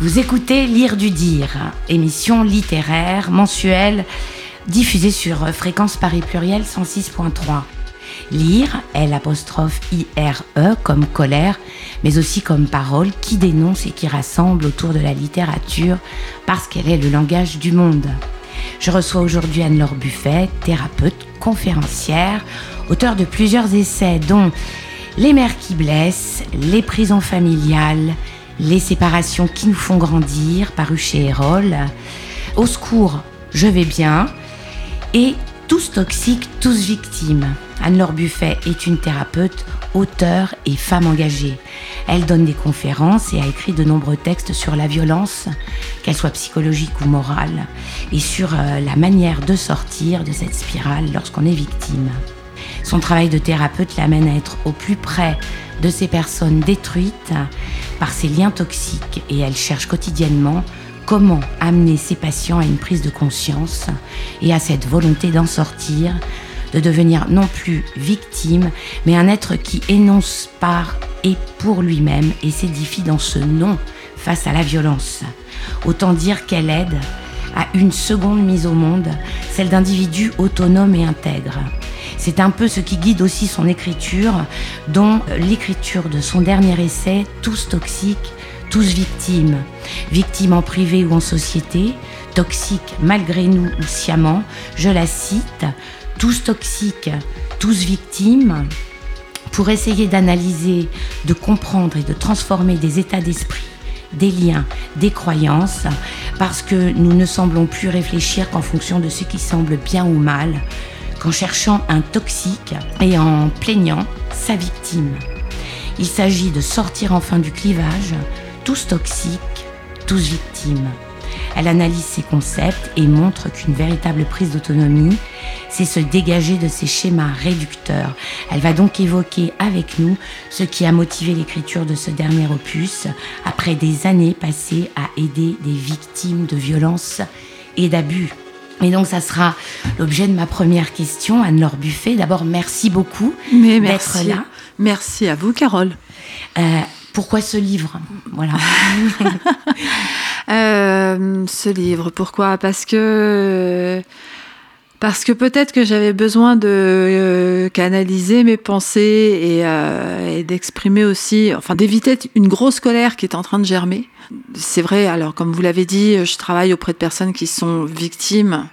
Vous écoutez Lire du Dire, émission littéraire mensuelle diffusée sur Fréquence Paris Pluriel 106.3. Lire, L apostrophe I-R-E comme colère, mais aussi comme parole qui dénonce et qui rassemble autour de la littérature parce qu'elle est le langage du monde. Je reçois aujourd'hui Anne-Laure Buffet, thérapeute, conférencière, auteur de plusieurs essais dont Les mères qui blessent, Les prisons familiales, Les séparations qui nous font grandir, paru chez Erol, Au secours, je vais bien, et Tous toxiques, tous victimes. Anne-Laure Buffet est une thérapeute, auteure et femme engagée. Elle donne des conférences et a écrit de nombreux textes sur la violence, qu'elle soit psychologique ou morale, et sur euh, la manière de sortir de cette spirale lorsqu'on est victime. Son travail de thérapeute l'amène à être au plus près de ces personnes détruites par ces liens toxiques et elle cherche quotidiennement comment amener ses patients à une prise de conscience et à cette volonté d'en sortir de devenir non plus victime, mais un être qui énonce par et pour lui-même et s'édifie dans ce non face à la violence. Autant dire qu'elle aide à une seconde mise au monde, celle d'individus autonomes et intègres. C'est un peu ce qui guide aussi son écriture, dont l'écriture de son dernier essai, Tous toxiques, tous victimes, victimes en privé ou en société, toxiques malgré nous ou sciemment, je la cite, tous toxiques, tous victimes, pour essayer d'analyser, de comprendre et de transformer des états d'esprit, des liens, des croyances, parce que nous ne semblons plus réfléchir qu'en fonction de ce qui semble bien ou mal, qu'en cherchant un toxique et en plaignant sa victime. Il s'agit de sortir enfin du clivage, tous toxiques, tous victimes. Elle analyse ces concepts et montre qu'une véritable prise d'autonomie, c'est se dégager de ces schémas réducteurs. Elle va donc évoquer avec nous ce qui a motivé l'écriture de ce dernier opus, après des années passées à aider des victimes de violences et d'abus. Et donc, ça sera l'objet de ma première question, Anne-Laure Buffet. D'abord, merci beaucoup d'être là. Merci à vous, Carole. Euh, pourquoi ce livre? Voilà. Euh, ce livre, pourquoi? Parce que parce que peut-être que j'avais besoin de euh, canaliser mes pensées et, et d'exprimer aussi, enfin d'éviter une grosse colère qui est en train de germer. C'est vrai, alors comme vous l'avez dit, je travaille auprès de personnes qui sont victimes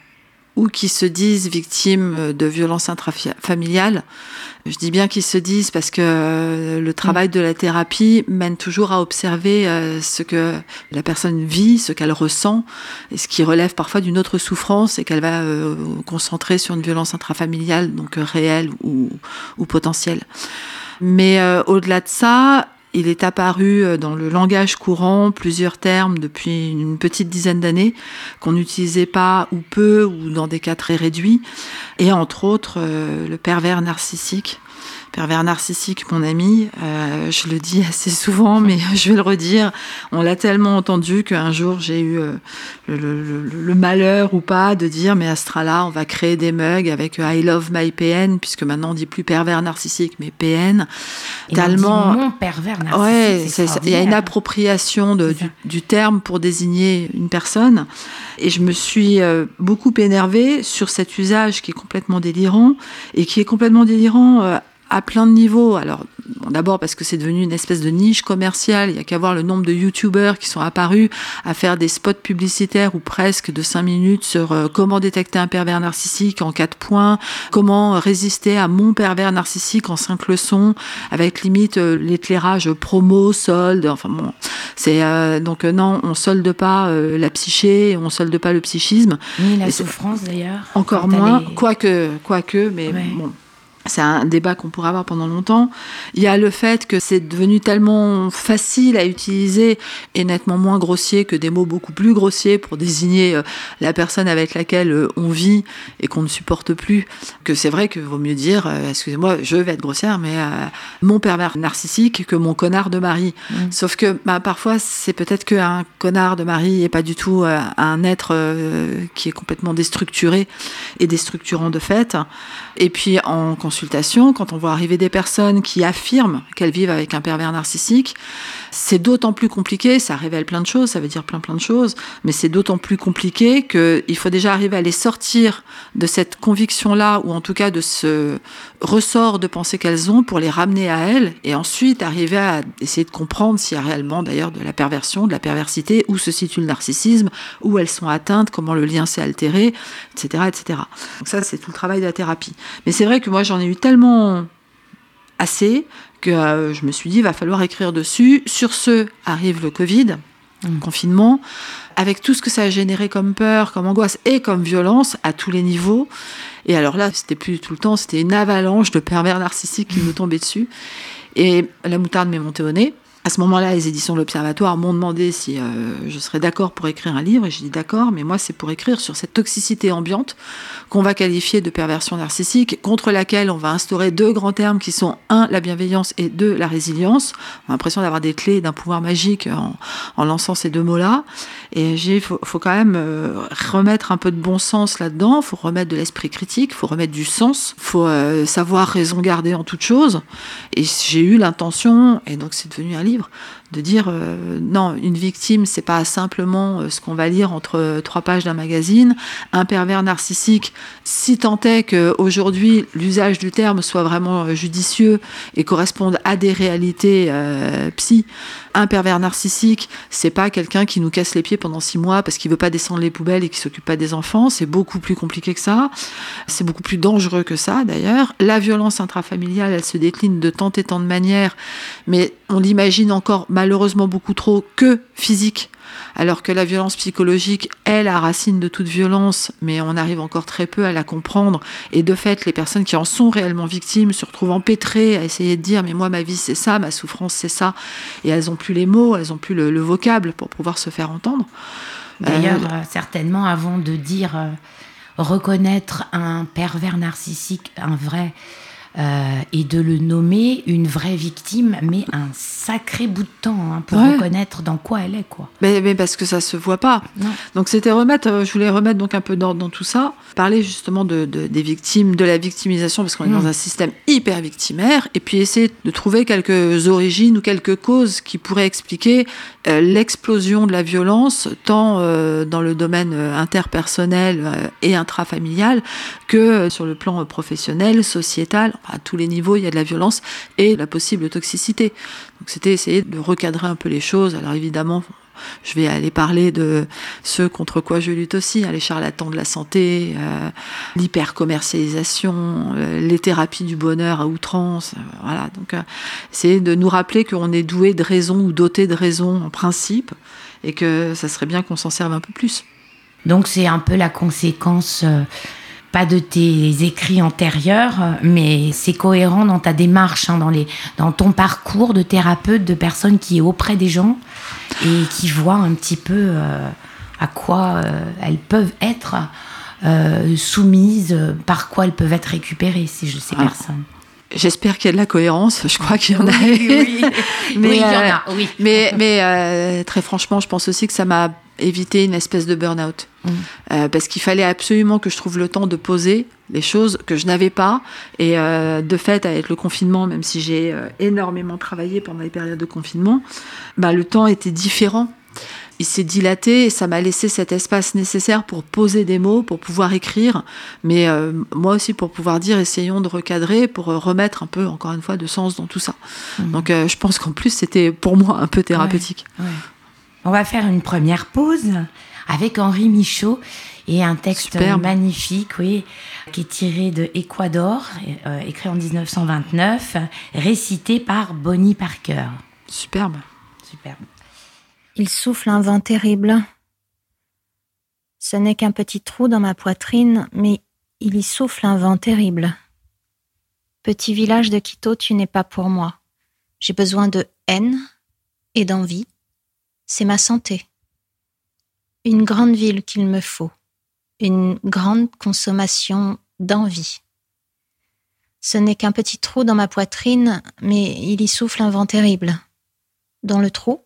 ou qui se disent victimes de violences intrafamiliales. Je dis bien qu'ils se disent parce que euh, le travail de la thérapie mène toujours à observer euh, ce que la personne vit, ce qu'elle ressent, et ce qui relève parfois d'une autre souffrance et qu'elle va euh, concentrer sur une violence intrafamiliale, donc réelle ou, ou potentielle. Mais au-delà de ça, il est apparu euh, dans le langage courant plusieurs termes depuis une petite dizaine d'années qu'on n'utilisait pas ou peu ou dans des cas très réduits, et entre autres euh, le pervers narcissique pervers narcissique, mon ami. Euh, je le dis assez souvent, mais je vais le redire. On l'a tellement entendu qu'un jour j'ai eu euh, le, le, le, malheur ou pas de dire mais Astrala, on va créer des mugs avec I love my PN, puisque maintenant on dit plus pervers narcissique, mais PN. Et tellement. On dit pervers narcissique. Ouais, il y a une appropriation de, du, du, terme pour désigner une personne. Et je me suis euh, beaucoup énervée sur cet usage qui est complètement délirant et qui est complètement délirant euh, à plein de niveaux. Alors, bon, d'abord parce que c'est devenu une espèce de niche commerciale. Il y a qu'à voir le nombre de youtubeurs qui sont apparus à faire des spots publicitaires ou presque de 5 minutes sur euh, comment détecter un pervers narcissique en 4 points, comment résister à mon pervers narcissique en 5 leçons, avec limite euh, l'éclairage promo, solde. Enfin bon, c'est euh, donc non, on solde pas la psyché, on solde pas le psychisme. Ni la souffrance d'ailleurs. Encore moins, est... quoique, quoique, mais ouais. bon c'est un débat qu'on pourra avoir pendant longtemps. Il y a le fait que c'est devenu tellement facile à utiliser et nettement moins grossier que des mots beaucoup plus grossiers pour désigner la personne avec laquelle on vit et qu'on ne supporte plus. Que c'est vrai qu'il vaut mieux dire, euh, excusez-moi, je vais être grossière, mais euh, mon pervers narcissique que mon connard de mari. Mmh. Sauf que bah, parfois, c'est peut-être qu'un connard de mari et pas du tout euh, un être euh, qui est complètement déstructuré et déstructurant de fait. Et puis, en quand on voit arriver des personnes qui affirment qu'elles vivent avec un pervers narcissique, c'est d'autant plus compliqué, ça révèle plein de choses, ça veut dire plein plein de choses, mais c'est d'autant plus compliqué qu'il faut déjà arriver à les sortir de cette conviction-là, ou en tout cas de ce ressort de pensée qu'elles ont pour les ramener à elles, et ensuite arriver à essayer de comprendre s'il y a réellement d'ailleurs de la perversion, de la perversité, où se situe le narcissisme, où elles sont atteintes, comment le lien s'est altéré, etc., etc. Donc ça, c'est tout le travail de la thérapie. Mais c'est vrai que moi, j'en ai eu tellement assez que euh, je me suis dit, il va falloir écrire dessus. Sur ce, arrive le Covid, le mmh. confinement, avec tout ce que ça a généré comme peur, comme angoisse et comme violence à tous les niveaux. Et alors là, c'était plus tout le temps, c'était une avalanche de pervers narcissiques qui nous tombaient dessus. Et la moutarde m'est montée au nez. À ce moment-là, les éditions de l'Observatoire m'ont demandé si euh, je serais d'accord pour écrire un livre, et j'ai dit d'accord, mais moi c'est pour écrire sur cette toxicité ambiante qu'on va qualifier de perversion narcissique, contre laquelle on va instaurer deux grands termes qui sont un, la bienveillance et deux, la résilience. On a l'impression d'avoir des clés d'un pouvoir magique en, lançant ces deux mots-là. Et j'ai, faut, faut quand même euh, remettre un peu de bon sens là-dedans, faut remettre de l'esprit critique, faut remettre du sens, faut euh, savoir raison garder en toute chose. Et j'ai eu l'intention, et donc c'est devenu un livre vivre de dire euh, non, une victime, c'est pas simplement euh, ce qu'on va lire entre trois pages d'un magazine. Un pervers narcissique, si tant est qu'aujourd'hui l'usage du terme soit vraiment euh, judicieux et corresponde à des réalités psy, un pervers narcissique, c'est pas quelqu'un qui nous casse les pieds pendant six mois parce qu'il veut pas descendre les poubelles et qui s'occupe pas des enfants. C'est beaucoup plus compliqué que ça. C'est beaucoup plus dangereux que ça, d'ailleurs. La violence intrafamiliale, elle se décline de tant et tant de manières, mais on l'imagine encore malheureusement beaucoup trop que physique alors que la violence psychologique est la racine de toute violence, mais on arrive encore très peu à la comprendre. Et de fait, les personnes qui en sont réellement victimes se retrouvent empêtrées à essayer de dire mais moi ma vie c'est ça, ma souffrance c'est ça, et elles n'ont plus les mots, elles n'ont plus le, vocable pour pouvoir se faire entendre. D'ailleurs, euh, certainement avant de dire euh, reconnaître un pervers narcissique, un vrai euh, et de le nommer une vraie victime, mais un sacré bout de temps hein, pour reconnaître dans quoi elle est, quoi. Mais, mais parce que ça se voit pas. Donc c'était remettre, euh, je voulais remettre donc un peu d'ordre dans tout ça, parler justement de, des victimes, de la victimisation, parce qu'on est dans un système hyper victimaire, et puis essayer de trouver quelques origines ou quelques causes qui pourraient expliquer euh, l'explosion de la violence, tant dans le domaine interpersonnel et intrafamilial que sur le plan professionnel, sociétal à tous les niveaux, il y a de la violence et la possible toxicité. Donc c'était essayer de recadrer un peu les choses. Alors évidemment, je vais aller parler de ce contre quoi je lutte aussi, hein, les charlatans de la santé, euh, l'hypercommercialisation, euh, les thérapies du bonheur à outrance. Euh, voilà, donc c'est de nous rappeler qu'on est doué de raison ou doté de raison en principe et que ça serait bien qu'on s'en serve un peu plus. Donc c'est un peu la conséquence pas de tes écrits antérieurs, mais c'est cohérent dans ta démarche, hein, dans, les, dans ton parcours de thérapeute, de personne qui est auprès des gens et qui voit un petit peu euh, à quoi euh, elles peuvent être euh, soumises, par quoi elles peuvent être récupérées, ces, ces ah. personnes. J'espère qu'il y a de la cohérence. Je crois qu'il y en a. Oui, mais, il y en a. Oui. Mais, mais très franchement, je pense aussi que ça m'a éviter une espèce de burn-out. Mm. Euh, parce qu'il fallait absolument que je trouve le temps de poser les choses que je n'avais pas. Et euh, de fait, avec le confinement, même si j'ai euh, énormément travaillé pendant les périodes de confinement, bah, le temps était différent. Il s'est dilaté et ça m'a laissé cet espace nécessaire pour poser des mots, pour pouvoir écrire, mais moi aussi pour pouvoir dire essayons de recadrer, pour remettre un peu, encore une fois, de sens dans tout ça. Mm. Donc je pense qu'en plus c'était pour moi un peu thérapeutique. On va faire une première pause avec Henri Michaud et un texte magnifique, oui, qui est tiré de Ecuador, euh, écrit en 1929, récité par Bonnie Parker. Superbe. Superbe. Il souffle un vent terrible. Ce n'est qu'un petit trou dans ma poitrine, mais il y souffle un vent terrible. Petit village de Quito, tu n'es pas pour moi. J'ai besoin de haine et d'envie c'est ma santé. Une grande ville qu'il me faut, une grande consommation d'envie. Ce n'est qu'un petit trou dans ma poitrine, mais il y souffle un vent terrible. Dans le trou,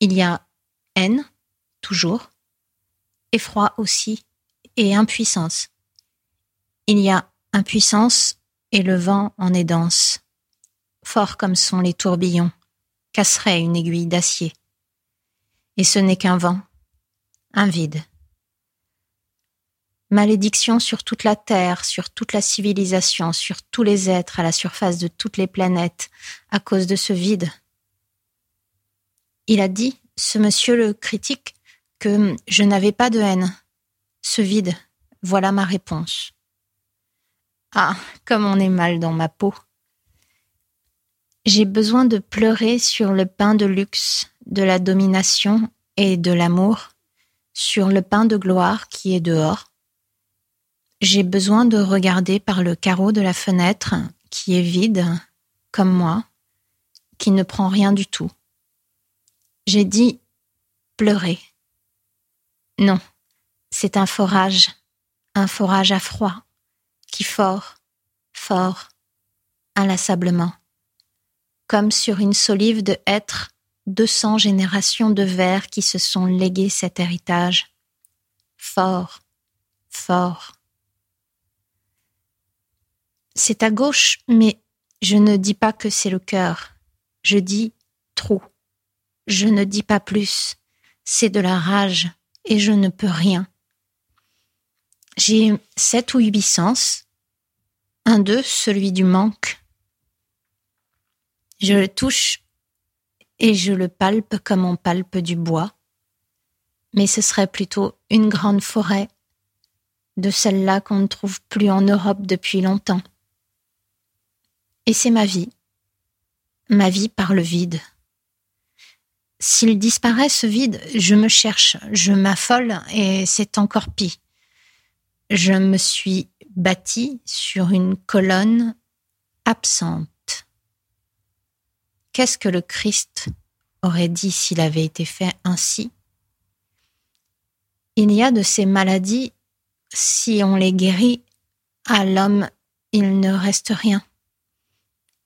il y a haine, toujours, effroi aussi, et impuissance. Il y a impuissance et le vent en est dense, fort comme sont les tourbillons, casserait une aiguille d'acier. Et ce n'est qu'un vent, un vide. Malédiction sur toute la Terre, sur toute la civilisation, sur tous les êtres à la surface de toutes les planètes, à cause de ce vide. Il a dit, ce monsieur le critique, que je n'avais pas de haine. Ce vide, voilà ma réponse. Ah, comme on est mal dans ma peau. J'ai besoin de pleurer sur le pain de luxe, de la domination et de l'amour, sur le pain de gloire qui est dehors, j'ai besoin de regarder par le carreau de la fenêtre qui est vide, comme moi, qui ne prend rien du tout. J'ai dit pleurer. Non, c'est un forage, un forage à froid, qui fort, fort, inlassablement, comme sur une solive de hêtre, deux cents générations de vers qui se sont légués cet héritage. Fort, fort. C'est à gauche, mais je ne dis pas que c'est le cœur. Je dis trop. Je ne dis pas plus. C'est de la rage et je ne peux rien. J'ai sept ou huit sens. Un d'eux, celui du manque. Je le touche et je le palpe comme on palpe du bois. Mais ce serait plutôt une grande forêt, de celle-là qu'on ne trouve plus en Europe depuis longtemps. Et c'est ma vie. Ma vie par le vide. S'il disparaît ce vide, je me cherche, je m'affole et c'est encore pis. Je me suis bâtie sur une colonne absente. Qu'est-ce que le Christ aurait dit s'il avait été fait ainsi? Il y a de ces maladies, si on les guérit, à l'homme il ne reste rien.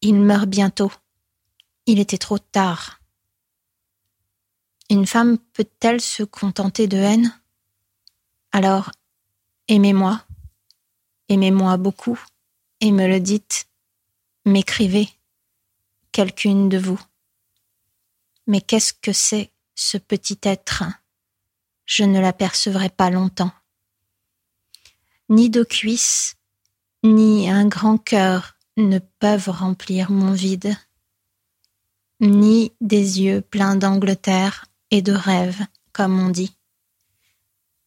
Il meurt bientôt. Il était trop tard. Une femme peut-elle se contenter de haine? Alors, aimez-moi, aimez-moi beaucoup, et me le dites, m'écrivez, de vous. Mais qu'est-ce que c'est ce petit être? Je ne l'apercevrai pas longtemps. Ni de cuisses, ni un grand cœur ne peuvent remplir mon vide, ni des yeux pleins d'Angleterre et de rêves, comme on dit,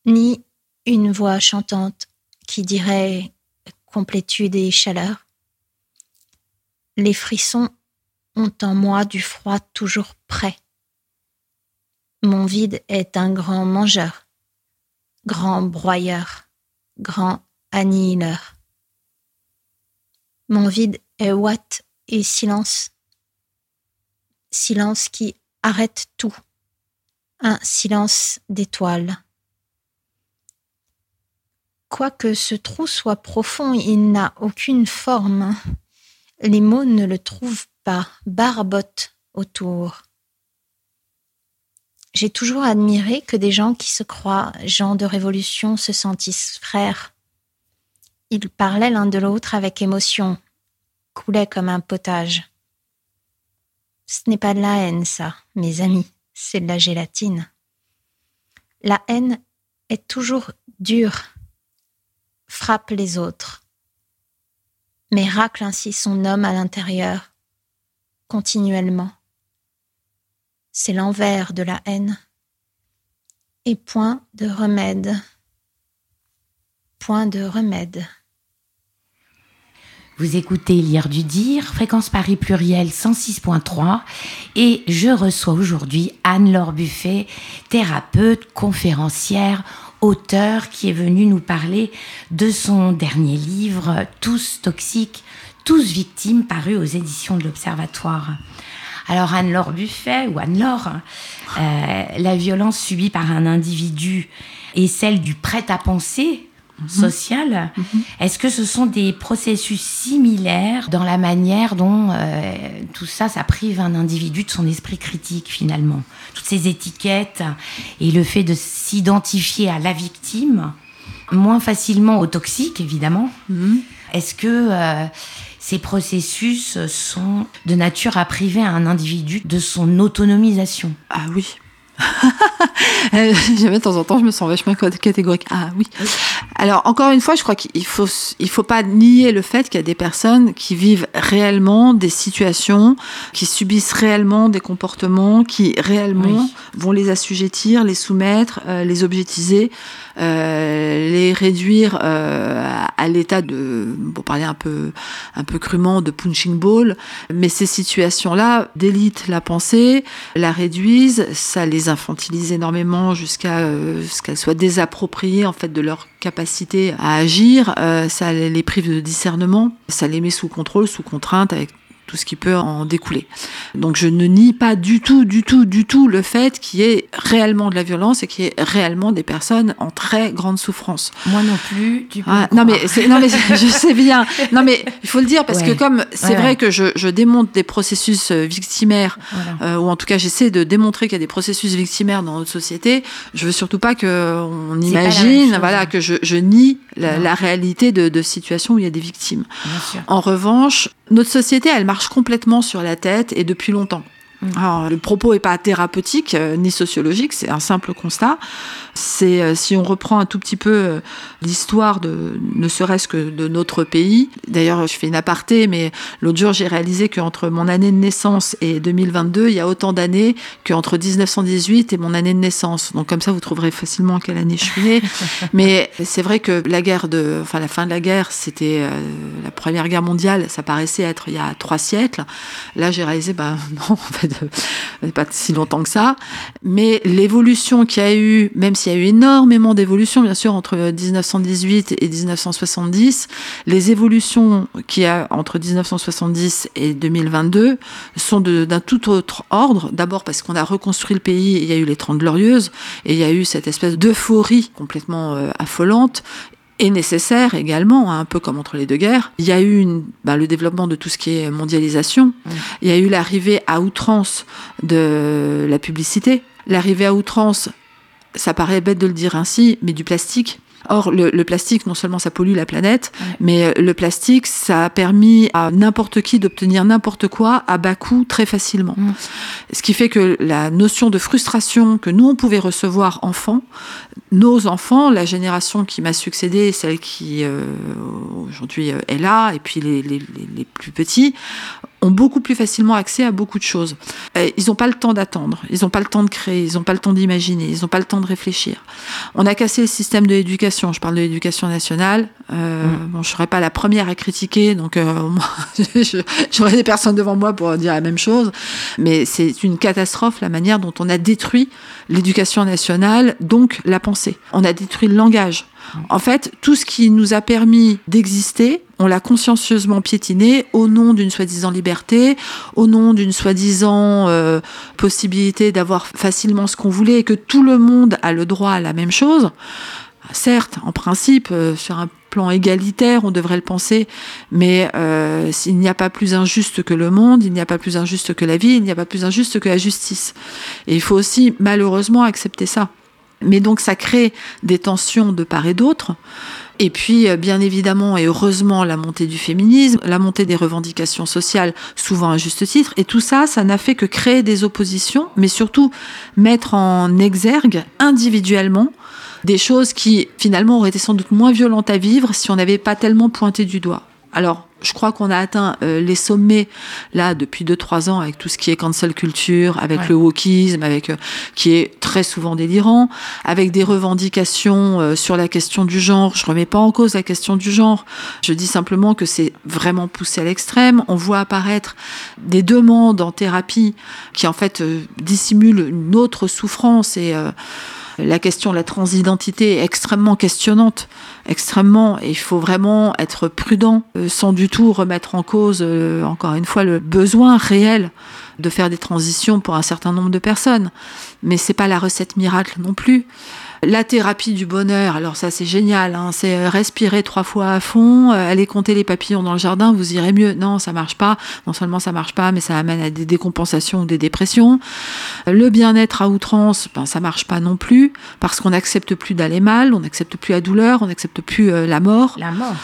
ni une voix chantante qui dirait complétude et chaleur. Les frissons en moi du froid toujours prêt. Mon vide est un grand mangeur, grand broyeur, grand annihileur. Mon vide est ouate et silence. Silence qui arrête tout. Un silence d'étoiles. Quoique ce trou soit profond, il n'a aucune forme. Les mots ne le trouvent pas, barbotent autour. J'ai toujours admiré que des gens qui se croient gens de révolution se sentissent frères. Ils parlaient l'un de l'autre avec émotion, coulaient comme un potage. Ce n'est pas de la haine, ça, mes amis, c'est de la gélatine. La haine est toujours dure, frappe les autres, mais racle ainsi son homme à l'intérieur, continuellement. C'est l'envers de la haine. Et point de remède. Point de remède. Vous écoutez Lire du Dire, fréquence Paris pluriel 106.3 et je reçois aujourd'hui Anne-Laure Buffet, thérapeute, conférencière, auteur qui est venue nous parler de son dernier livre Tous toxiques, tous victimes paru aux éditions de l'Observatoire. Alors Anne-Laure Buffet ou Anne-Laure, euh, la violence subie par un individu est celle du prêt-à-penser Mhm. sociale. Mhm. Est-ce que ce sont des processus similaires dans la manière dont euh, tout ça, ça prive un individu de son esprit critique finalement? Toutes ces étiquettes et le fait de s'identifier à la victime, moins facilement au toxique évidemment. Mhm. Est-ce que euh, ces processus sont de nature à priver un individu de son autonomisation. Ah oui. Jamais de temps en temps, je me sens vachement catégorique. Ah oui. Alors, encore une fois, je crois qu'il faut, il faut pas nier le fait qu'il y a des personnes qui vivent réellement des situations, qui subissent réellement des comportements, qui réellement vont les assujettir, les soumettre, euh, les objectiser, euh, les réduire euh, à l'état de, pour parler un peu, un peu crûment, de punching ball. Mais ces situations-là délitent la pensée, la réduisent, ça les infantilise énormément jusqu'à ce qu'elles soient désappropriées en fait de leur capacité à agir, euh, ça les prive de discernement, ça les met sous contrôle, sous contrainte, avec tout ce qui peut en découler. Donc je ne nie pas du tout, du tout, du tout le fait qu'il y ait réellement de la violence et qu'il y ait réellement des personnes en très grande souffrance. Moi non plus. Tu peux ah, non, mais non mais je sais bien. Non mais il faut le dire parce que comme c'est vrai que je, je, démonte des processus euh, victimaires euh, ou en tout cas j'essaie de démontrer qu'il y a des processus victimaires dans notre société, je veux surtout pas que on imagine, voilà, que je, je nie la, la, réalité de, de situations où il y a des victimes. En revanche, notre société, elle marche complètement sur la tête et depuis longtemps. Mm. Alors, le propos n'est pas thérapeutique euh, ni sociologique, c'est un simple constat. C'est euh, si on reprend un tout petit peu euh, l'histoire de ne serait-ce que de notre pays. D'ailleurs, je fais une aparté, mais l'autre jour j'ai réalisé qu'entre mon année de naissance et 2022, il y a autant d'années qu'entre 1918 et mon année de naissance. Donc comme ça, vous trouverez facilement quelle année je suis née. mais c'est vrai que la guerre de, enfin la fin de la guerre, c'était la première guerre mondiale. Ça paraissait être il y a trois siècles. Là, j'ai réalisé, ben non, en fait, pas si longtemps que ça. Mais l'évolution qu'il y a eu, même s'il y a eu énormément d'évolutions, bien sûr, entre 1918 et 1970, les évolutions qu'il y a entre 1970 et 2022 sont d'un tout autre ordre. D'abord parce qu'on a reconstruit le pays, il y a eu les Trente Glorieuses, et il y a eu cette espèce d'euphorie complètement euh, affolante est nécessaire également, hein, un peu comme entre les deux guerres. Il y a eu une, bah, le développement de tout ce qui est mondialisation. Il y a eu l'arrivée à outrance de la publicité, l'arrivée à outrance, ça paraît bête de le dire ainsi, mais du plastique. Or, le, plastique, non seulement ça pollue la planète, mais euh, le plastique, ça a permis à n'importe qui d'obtenir n'importe quoi à bas coût très facilement. Mm. Ce qui fait que la notion de frustration que nous, on pouvait recevoir enfants, nos enfants, la génération qui m'a succédé, celle qui euh, aujourd'hui euh, est là, et puis les, les, les plus petits, ont beaucoup plus facilement accès à beaucoup de choses. Ils n'ont pas le temps d'attendre, ils n'ont pas le temps de créer, ils n'ont pas le temps d'imaginer, ils n'ont pas le temps de réfléchir. On a cassé le système de l'éducation, je parle de l'éducation nationale. Euh, mm. Bon, je serais pas la première à critiquer, donc euh, j'aurais des personnes devant moi pour dire la même chose. Mais c'est une catastrophe la manière dont on a détruit l'éducation nationale, donc la pensée. On a détruit le langage. En fait, tout ce qui nous a permis d'exister, on l'a consciencieusement piétiné au nom d'une soi-disant liberté, au nom d'une soi-disant euh, possibilité d'avoir facilement ce qu'on voulait et que tout le monde a le droit à la même chose. Certes, en principe, euh, sur un plan égalitaire, on devrait le penser, mais euh, il n'y a pas plus injuste que le monde, il n'y a pas plus injuste que la vie, il n'y a pas plus injuste que la justice. Et il faut aussi malheureusement accepter ça. Mais donc ça crée des tensions de part et d'autre. Et puis, euh, bien évidemment et heureusement, la montée du féminisme, la montée des revendications sociales, souvent à juste titre. Et tout ça, ça n'a fait que créer des oppositions, mais surtout mettre en exergue individuellement des choses qui finalement auraient été sans doute moins violentes à vivre si on n'avait pas tellement pointé du doigt. Alors, je crois qu'on a atteint euh, les sommets là depuis 2-3 ans avec tout ce qui est cancel culture, avec le wokisme, avec euh, qui est très souvent délirant, avec des revendications euh, sur la question du genre. Je remets pas en cause la question du genre. Je dis simplement que c'est vraiment poussé à l'extrême. On voit apparaître des demandes en thérapie qui en fait dissimulent une autre souffrance et la question de la transidentité est extrêmement questionnante, extrêmement, et il faut vraiment être prudent, euh, sans du tout remettre en cause, euh, encore une fois, le besoin réel de faire des transitions pour un certain nombre de personnes. Mais c'est pas la recette miracle non plus. La thérapie du bonheur, alors ça c'est génial, hein, c'est euh, respirer trois fois à fond, euh, aller compter les papillons dans le jardin, vous irez mieux. Non, ça marche pas. Non seulement ça marche pas, mais ça amène à des décompensations ou des dépressions. Le bien-être à outrance, ben, ça marche pas non plus, parce qu'on n'accepte plus d'aller mal, on n'accepte plus la douleur, on n'accepte plus euh, la mort. La mort.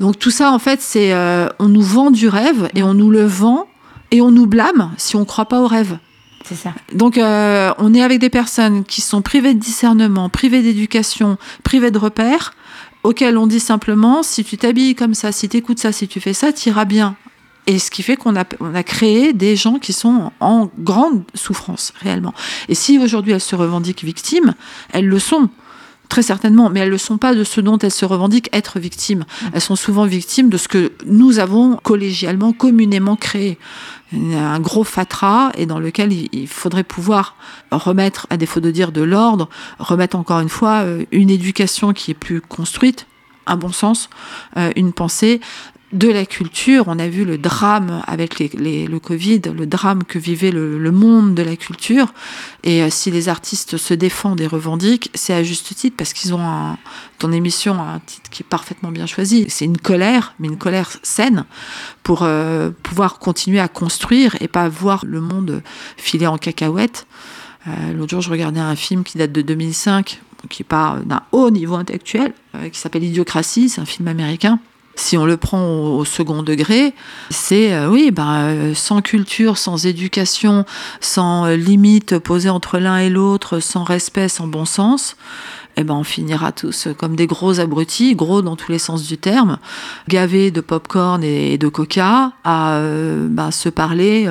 Donc tout ça, en fait, c'est euh, on nous vend du rêve et on nous le vend et on nous blâme si on ne croit pas au rêve. C'est ça. Donc euh, on est avec des personnes qui sont privées de discernement, privées d'éducation, privées de repères, auxquelles on dit simplement si tu t'habilles comme ça, si tu écoutes ça, si tu fais ça, tu iras bien. Et ce qui fait qu'on a, on a créé des gens qui sont en grande souffrance, réellement. Et si aujourd'hui elles se revendiquent victimes, elles le sont. Très certainement, mais elles ne le sont pas de ce dont elles se revendiquent être victimes. Elles sont souvent victimes de ce que nous avons collégialement, communément créé. Un gros fatras et dans lequel il faudrait pouvoir remettre, à défaut de dire de l'ordre, remettre encore une fois euh, une éducation qui est plus construite, un bon sens, euh, une pensée, de la culture. On a vu le drame avec le Covid, le drame que vivait le, monde de la culture. Et euh, si les artistes se défendent et revendiquent, c'est à juste titre parce qu'ils ont un, ton émission un titre qui est parfaitement bien choisi. C'est une colère, mais une colère saine pour euh, pouvoir continuer à construire et pas voir le monde filer en cacahuète. Euh, l'autre jour, je regardais un film qui date de 2005, qui est pas d'un haut niveau intellectuel, qui s'appelle Idiocratie, c'est un film américain si on le prend au, second degré, c'est euh, oui, ben, sans culture, sans éducation, sans euh, limite posée entre l'un et l'autre, sans respect, sans bon sens, eh ben, on finira tous comme des gros abrutis, gros dans tous les sens du terme, gavés de pop-corn et de coca, à ben, se parler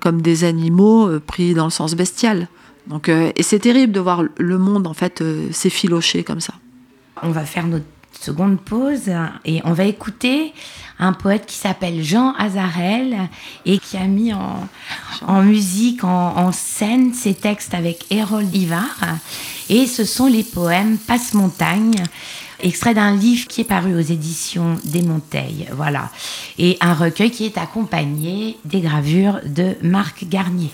comme des animaux pris dans le sens bestial. Donc, et c'est terrible de voir le monde en fait s'effilocher comme ça. On va faire notre seconde pause et on va écouter un poète qui s'appelle Jean Azarel et qui a mis en, musique, en, scène ses textes avec Hérold Ivar. Et ce sont les poèmes Passe-Montagne, extrait d'un livre qui est paru aux éditions des Monteilles. Voilà. Et un recueil qui est accompagné des gravures de Marc Garnier.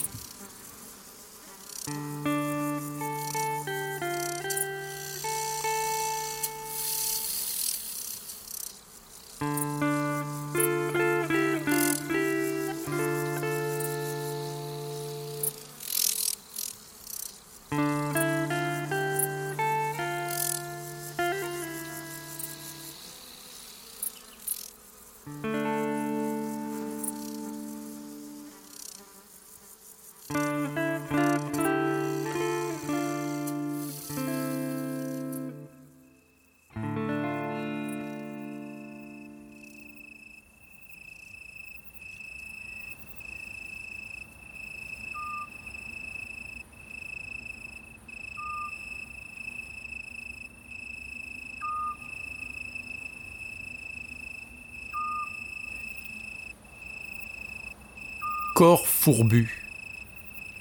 Corps fourbu,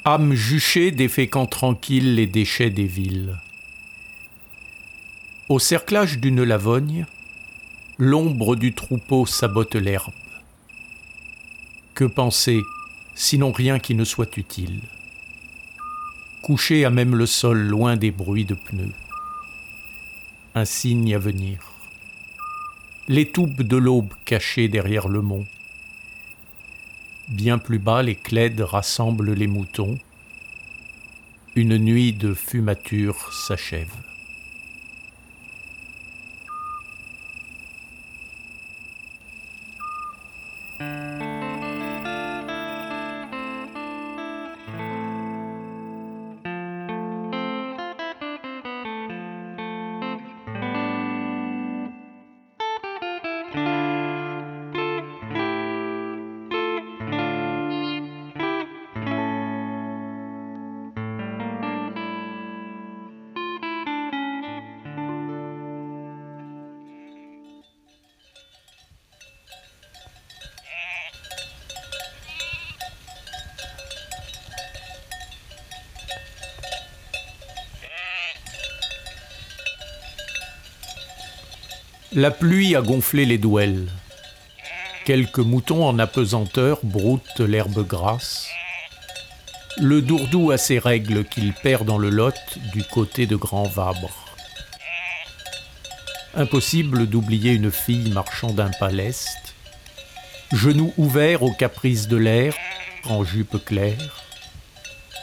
âme juchée déféquant tranquille les déchets des villes. Au cerclage d'une lavogne, l'ombre du troupeau sabote l'herbe. Que penser, sinon rien qui ne soit utile? Couché à même le sol, loin des bruits de pneus. Un signe à venir. Les toubes de l'aube cachées derrière le mont Bien plus bas, les clèdes rassemblent les moutons. Une nuit de fumature s'achève. La pluie a gonflé les douelles. Quelques moutons en apesanteur broutent l'herbe grasse. Le dourdou a ses règles qu'il perd dans le lot du côté de Grand Vabre. Impossible d'oublier une fille marchant d'un pas leste, genoux ouverts aux caprices de l'air, en jupe claire,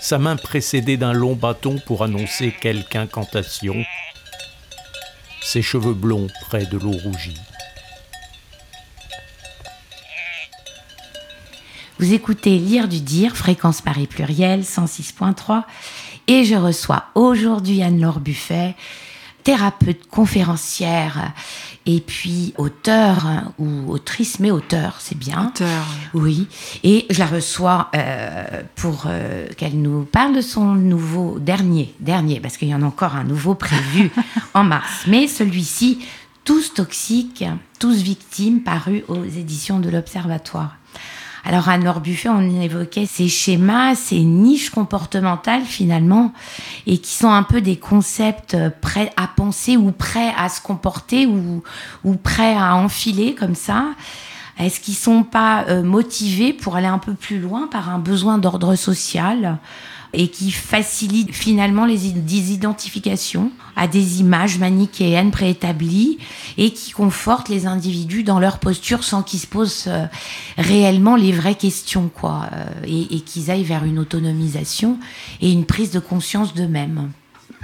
sa main précédée d'un long bâton pour annoncer quelque incantation ses cheveux blonds près de l'eau rougie. Vous écoutez Lire du Dire, fréquence Paris pluriel 106.3, et je reçois aujourd'hui Anne-Laure Buffet, thérapeute conférencière et puis auteur ou autrice, mais auteur, c'est bien. Auteur. Oui. Et je la reçois euh, pour euh, qu'elle nous parle de son nouveau dernier, dernier, parce qu'il y en a encore un nouveau prévu en mars. Mais celui-ci, Tous toxiques, tous victimes, paru aux éditions de l'Observatoire. Alors à Buffet, on évoquait ces schémas, ces niches comportementales finalement, et qui sont un peu des concepts prêts à penser ou prêts à se comporter ou, ou prêts à enfiler comme ça. Est-ce qu'ils sont pas euh, motivés pour aller un peu plus loin par un besoin d'ordre social? Et qui facilite finalement les identifications à des images manichéennes préétablies et qui confortent les individus dans leur posture sans qu'ils se posent euh, réellement les vraies questions, quoi, euh, et, et qu'ils aillent vers une autonomisation et une prise de conscience d'eux-mêmes.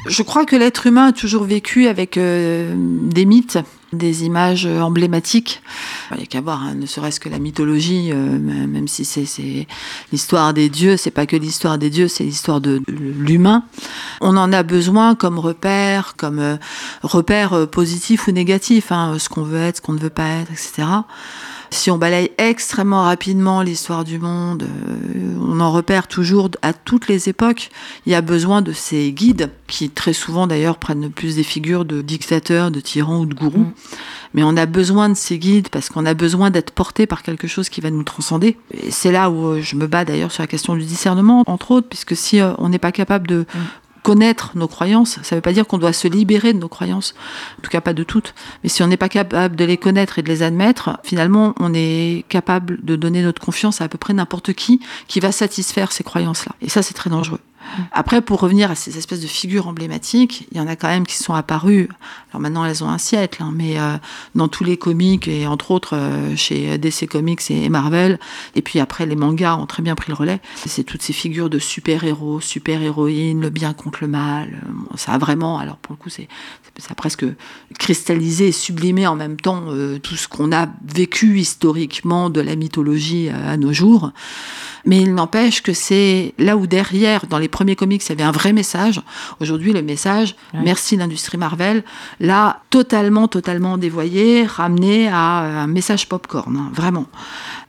Je crois que l'être humain a toujours vécu avec euh, des mythes, des images emblématiques. Il n'y a qu'à voir, hein, ne serait-ce que la mythologie, euh, même si c'est l'histoire des dieux, c'est pas que l'histoire des dieux, c'est l'histoire de, l'humain. On en a besoin comme repère, comme euh, repère positif ou négatif, hein, ce qu'on veut être, ce qu'on ne veut pas être, etc. Si on balaye extrêmement rapidement l'histoire du monde, euh, on en repère toujours à toutes les époques. Il y a besoin de ces guides qui très souvent d'ailleurs prennent plus des figures de dictateurs, de tyrans ou de gourous. Mm. Mais on a besoin de ces guides parce qu'on a besoin d'être porté par quelque chose qui va nous transcender. Et c'est là où euh, je me bats d'ailleurs sur la question du discernement, entre autres, puisque si euh, on n'est pas capable de mm connaître nos croyances, ça ne veut pas dire qu'on doit se libérer de nos croyances, en tout cas pas de toutes, mais si on n'est pas capable de les connaître et de les admettre, finalement on est capable de donner notre confiance à à peu près n'importe qui qui va satisfaire ces croyances-là. Et ça c'est très dangereux. Après, pour revenir à ces espèces de figures emblématiques, il y en a quand même qui sont apparues. Alors maintenant, elles ont un siècle, hein, mais euh, dans tous les comics et entre autres euh, chez DC Comics et Marvel. Et puis après, les mangas ont très bien pris le relais. C'est toutes ces figures de super-héros, super-héroïnes, le bien contre le mal. Ça a vraiment, alors pour le coup, c'est ça a presque cristallisé et sublimé en même temps euh, tout ce qu'on a vécu historiquement de la mythologie à nos jours. Mais il n'empêche que c'est là où derrière, dans les premiers comics, il y avait un vrai message. Aujourd'hui, le message, merci l'industrie Marvel, l'a totalement, totalement dévoyé, ramené à un message popcorn, hein, vraiment.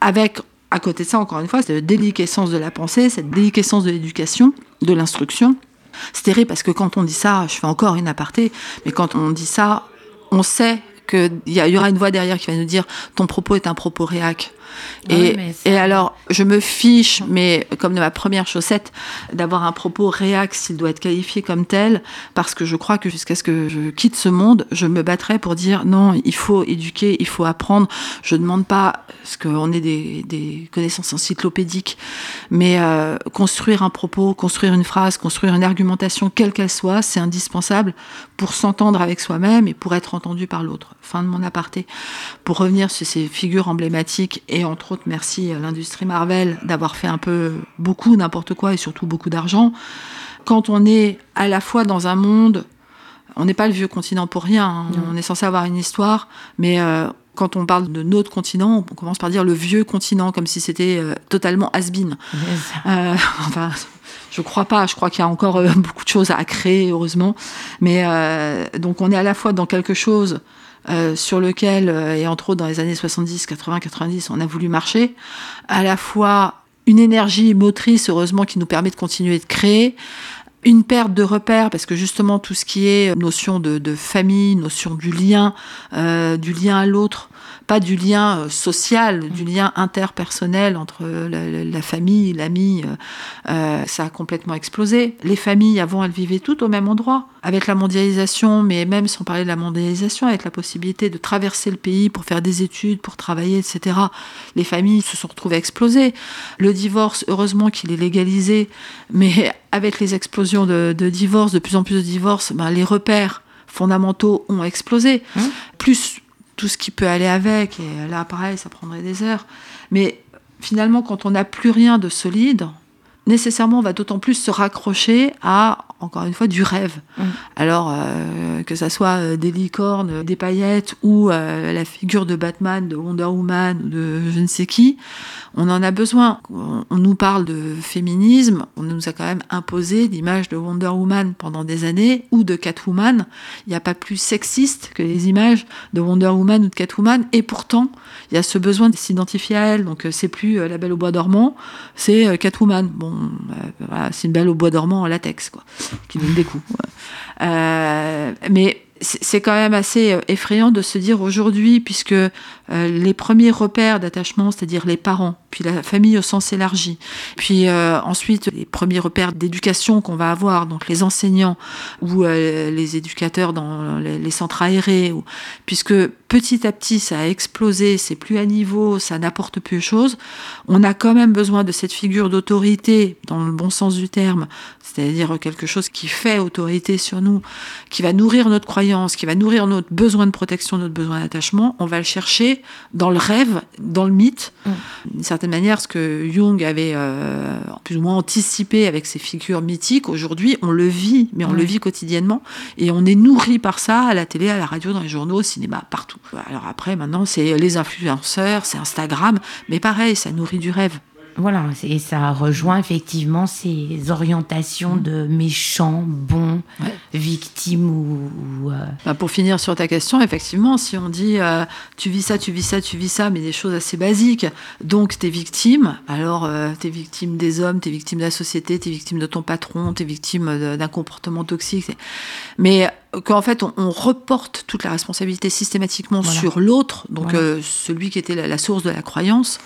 Avec, à côté de ça, encore une fois, cette déliquescence de la pensée, cette déliquescence de l'éducation, de l'instruction. C'est terrible parce que quand on dit ça, je fais encore une aparté, mais quand on dit ça, on sait qu'il y, y aura une voix derrière qui va nous dire ton propos est un propos réac. Et, et, alors, je me fiche, mais comme de ma première chaussette, d'avoir un propos réac s'il doit être qualifié comme tel, parce que je crois que jusqu'à ce que je quitte ce monde, je me battrai pour dire non, il faut éduquer, il faut apprendre. Je ne demande pas ce qu'on ait des, des, connaissances encyclopédiques, mais euh, construire un propos, construire une phrase, construire une argumentation, quelle qu'elle soit, c'est indispensable pour s'entendre avec soi-même et pour être entendu par l'autre. Fin de mon aparté. Pour revenir sur ces figures emblématiques et entre autres merci à l'industrie Marvel d'avoir fait un peu beaucoup n'importe quoi et surtout beaucoup d'argent. Quand on est à la fois dans un monde, on n'est pas le vieux continent pour rien, hein. on est censé avoir une histoire, mais euh, quand on parle de notre continent, on commence par dire le vieux continent, comme si c'était euh, totalement has-been. Euh, enfin, je crois pas, je crois qu'il y a encore beaucoup de choses à créer, heureusement. Mais donc on est à la fois dans quelque chose euh, sur lequel, euh, et entre autres dans les années 70, 80, 90, on a voulu marcher, à la fois une énergie motrice, heureusement, qui nous permet de continuer de créer, une perte de repères parce que justement tout ce qui est notion de, famille, notion du lien, euh, du lien à l'autre, pas du lien euh, social, du lien interpersonnel entre la, famille, l'ami, euh, ça a complètement explosé. Les familles avant elles vivaient toutes au même endroit. Avec la mondialisation, mais même sans parler de la mondialisation, avec la possibilité de traverser le pays pour faire des études, pour travailler, etc. Les familles se sont retrouvées explosées. Le divorce, heureusement qu'il est légalisé, mais avec les explosions de, divorces, de plus en plus de divorces, ben, les repères fondamentaux ont explosé. Mmh. Plus tout ce qui peut aller avec, et là, pareil, ça prendrait des heures. Mais finalement, quand on n'a plus rien de solide, nécessairement, on va d'autant plus se raccrocher à encore une fois, du rêve. Mm. Alors, euh, que ça soit euh, des licornes, des paillettes ou euh, la figure de Batman, de Wonder Woman, ou de je ne sais qui, on en a besoin. On, on nous parle de féminisme, on nous a quand même imposé l'image de Wonder Woman pendant des années, ou de Catwoman. Il n'y a pas plus sexiste que les images de Wonder Woman ou de Catwoman, et pourtant, il y a ce besoin de s'identifier à elle. Donc, c'est plus la belle au bois dormant, c'est Catwoman. Bon, euh, c'est une belle au bois dormant en latex, quoi, qui donne des coups. Euh, mais c'est quand même assez euh, effrayant de se dire aujourd'hui, puisque euh, les premiers repères d'attachement, c'est-à-dire les parents, puis la famille au sens élargi, puis euh, ensuite les premiers repères d'éducation qu'on va avoir, donc les enseignants ou les éducateurs dans les, centres aérés, puisque petit à petit ça a explosé, c'est plus à niveau, ça n'apporte plus de choses, on a quand même besoin de cette figure d'autorité dans le bon sens du terme, c'est-à-dire quelque chose qui fait autorité sur nous, qui va nourrir notre croyance, qui va nourrir notre besoin de protection, notre besoin d'attachement, on va le chercher dans le rêve, dans le mythe. Mm. D'une certaine manière, ce que Jung avait euh, plus ou moins anticipé avec ses figures mythiques, aujourd'hui, on le vit, mais on le vit quotidiennement, et on est nourri par ça à la télé, à la radio, dans les journaux, au cinéma, partout. Alors après, maintenant, c'est les influenceurs, c'est Instagram, mais pareil, ça nourrit du rêve. Voilà, et ça rejoint effectivement ces orientations de méchants, bons, Ouais. victimes ou. ou, euh, Bah, pour finir sur ta question, effectivement, si on dit euh, tu vis ça, tu vis ça, tu vis ça, mais des choses assez basiques, donc t'es victime, alors euh, t'es victime des hommes, t'es victime de la société, t'es victime de ton patron, t'es victime d'un comportement toxique. Mais qu'en fait, on, on reporte toute la responsabilité systématiquement Voilà. sur l'autre, donc Voilà. euh, celui qui était la, la source de la croyance,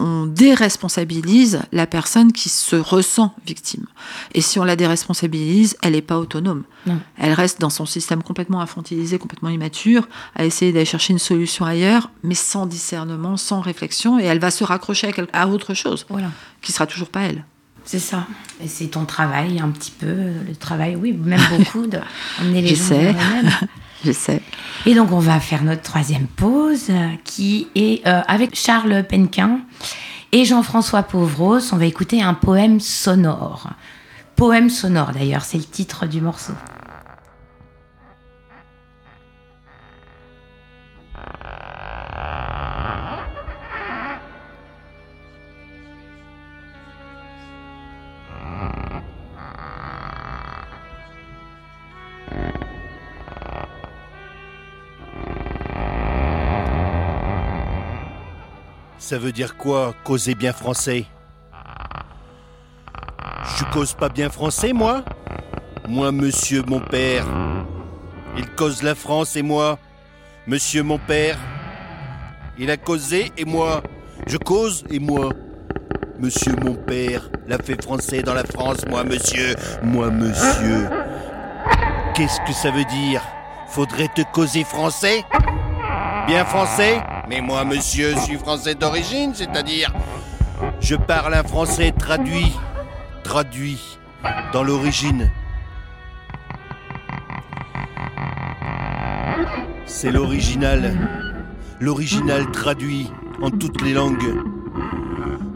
on déresponsabilise la personne qui se ressent victime. Et si on la déresponsabilise, elle n'est pas autonome. Non. Elle reste dans son système complètement infantilisé, complètement immature, à essayer d'aller chercher une solution ailleurs, mais sans discernement, sans réflexion, et elle va se raccrocher à autre chose, voilà. qui sera toujours pas elle. C'est ça. Et c'est ton travail, un petit peu, le travail, oui, même beaucoup, de emmener les gens J'essaie. vers eux-mêmes. J'essaie. Et donc, on va faire notre troisième pause, euh, qui est euh, avec Charles Penquin et Jean-François Pauvros. On va écouter un poème sonore. Poème sonore, d'ailleurs, c'est le titre du morceau. Ça veut dire quoi, causer bien français? Je cause pas bien français, moi? Moi, monsieur mon père. Il cause la France et moi Monsieur mon père. Il a causé et moi Je cause et moi Monsieur mon père l'a fait français dans la France, moi, monsieur. Moi, monsieur. Qu'est-ce que ça veut dire? Faudrait te causer français? Bien français Mais moi, monsieur, suis français d'origine, c'est-à-dire... Je parle un français traduit. Traduit. Dans l'origine. C'est l'original. L'original traduit en toutes les langues.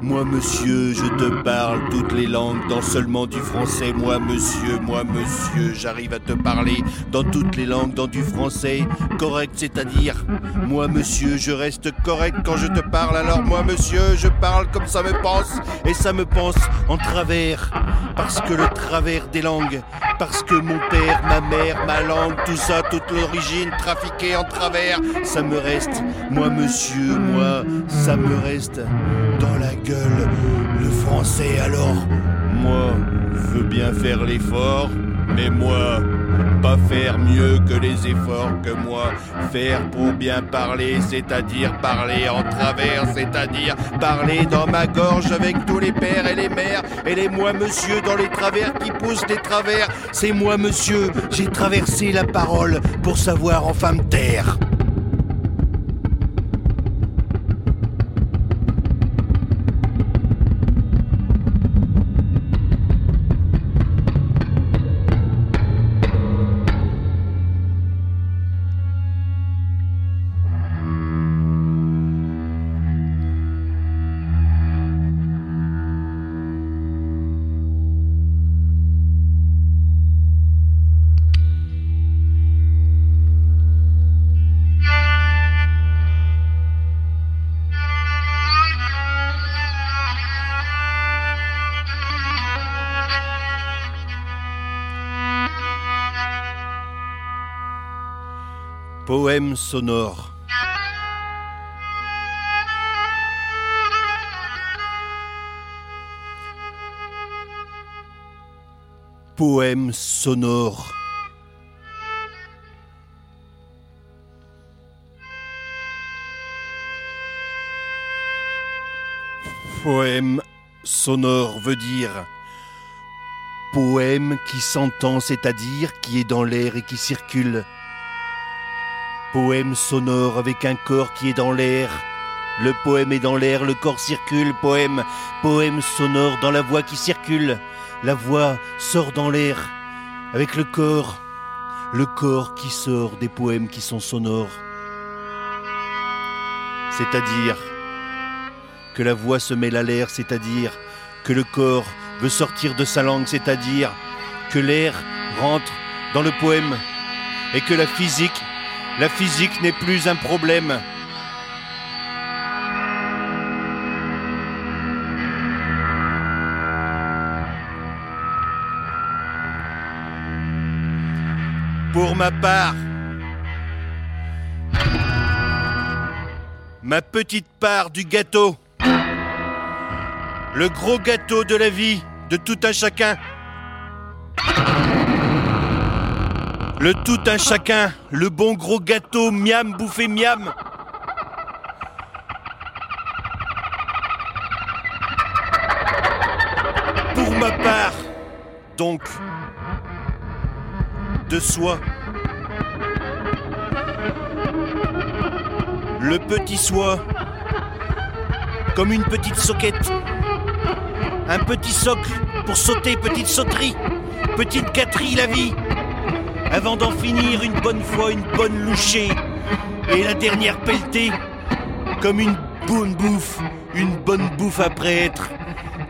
Moi, monsieur, je te parle toutes les langues, dans seulement du français. Moi, monsieur, moi, monsieur, j'arrive à te parler dans toutes les langues, dans du français correct, c'est-à-dire, moi, monsieur, je reste correct quand je te parle. Alors, moi, monsieur, je parle comme ça me pense, et ça me pense en travers. Parce que le travers des langues, parce que mon père, ma mère, ma langue, tout ça, toute l'origine trafiquée en travers, ça me reste. Moi, monsieur, moi, ça me reste dans la gueule. Le français, alors, moi, veux bien faire l'effort, mais moi, pas faire mieux que les efforts que moi. Faire pour bien parler, c'est-à-dire parler en travers, c'est-à-dire parler dans ma gorge avec tous les pères et les mères et les moi monsieur dans les travers qui poussent les travers. C'est moi monsieur, j'ai traversé la parole pour savoir enfin me taire. Poème sonore. Poème sonore. Poème sonore veut dire poème qui s'entend, c'est-à-dire qui est dans l'air et qui circule. Poème sonore avec un corps qui est dans l'air. Le poème est dans l'air, le corps circule, poème, poème sonore dans la voix qui circule. La voix sort dans l'air avec le corps, le corps qui sort des poèmes qui sont sonores. C'est-à-dire que la voix se mêle à l'air, c'est-à-dire que le corps veut sortir de sa langue, c'est-à-dire que l'air rentre dans le poème et que la physique, la physique n'est plus un problème. Pour ma part, ma petite part du gâteau, le gros gâteau de la vie de tout un chacun. Le tout un chacun, le bon gros gâteau, miam, bouffé miam. Pour ma part, donc, de soi. Le petit soi, comme une petite soquette. Un petit socle pour sauter, petite sauterie, petite catrie la vie. Avant d'en finir une bonne fois, une bonne louchée. Et la dernière pelletée, comme une bonne bouffe, une bonne bouffe après être.